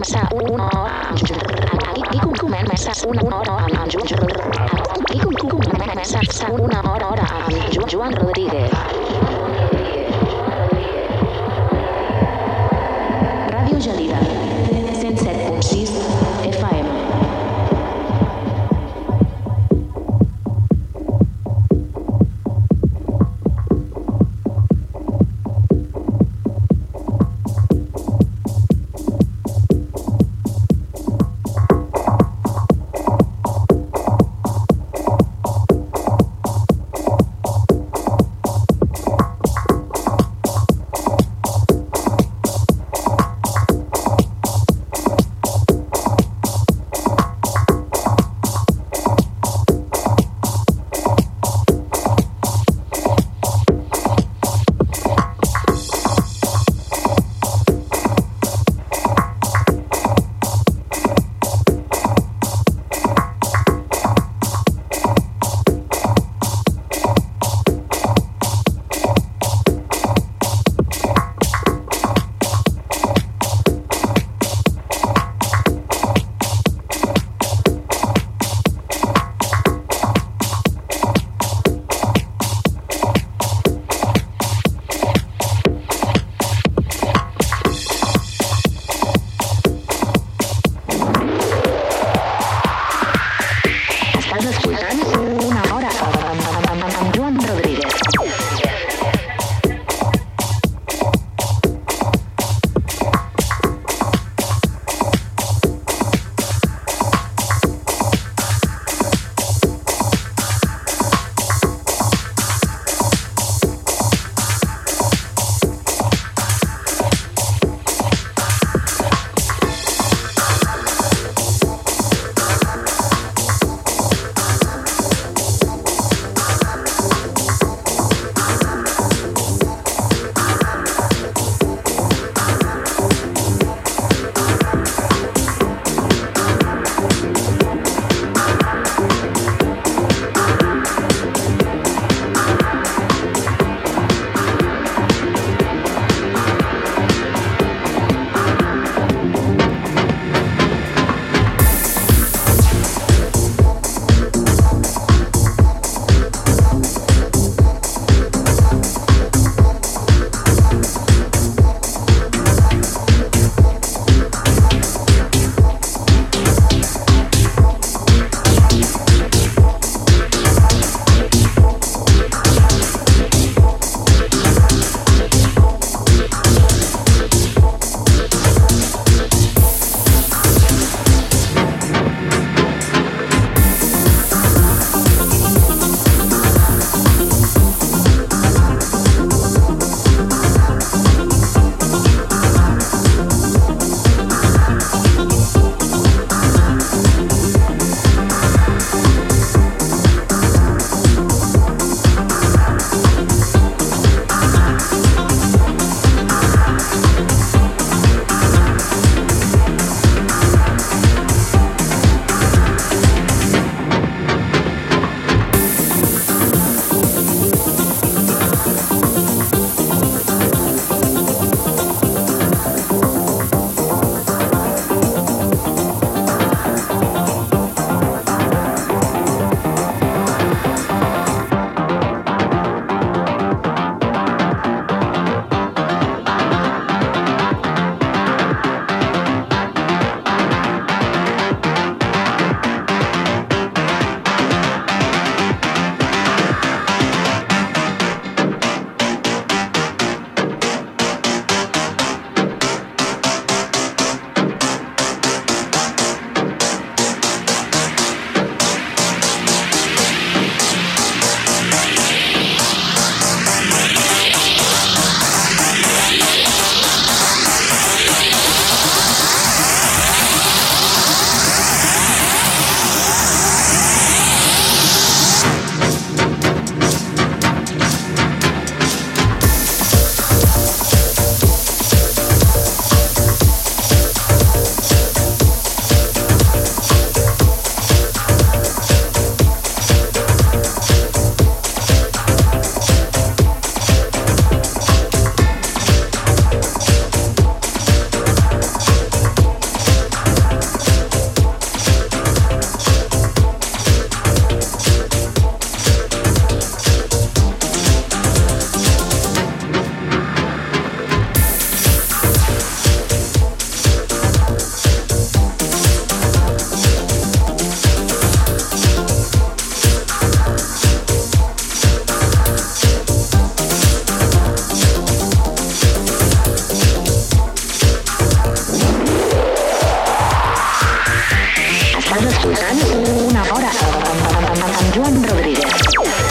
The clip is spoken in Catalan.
comença una hora. Aquí comença una hora amb Joan Aquí comença una hora amb Joan Rodríguez. Ràdio Gelida, Estàs escoltant una hora amb Joan Rodríguez.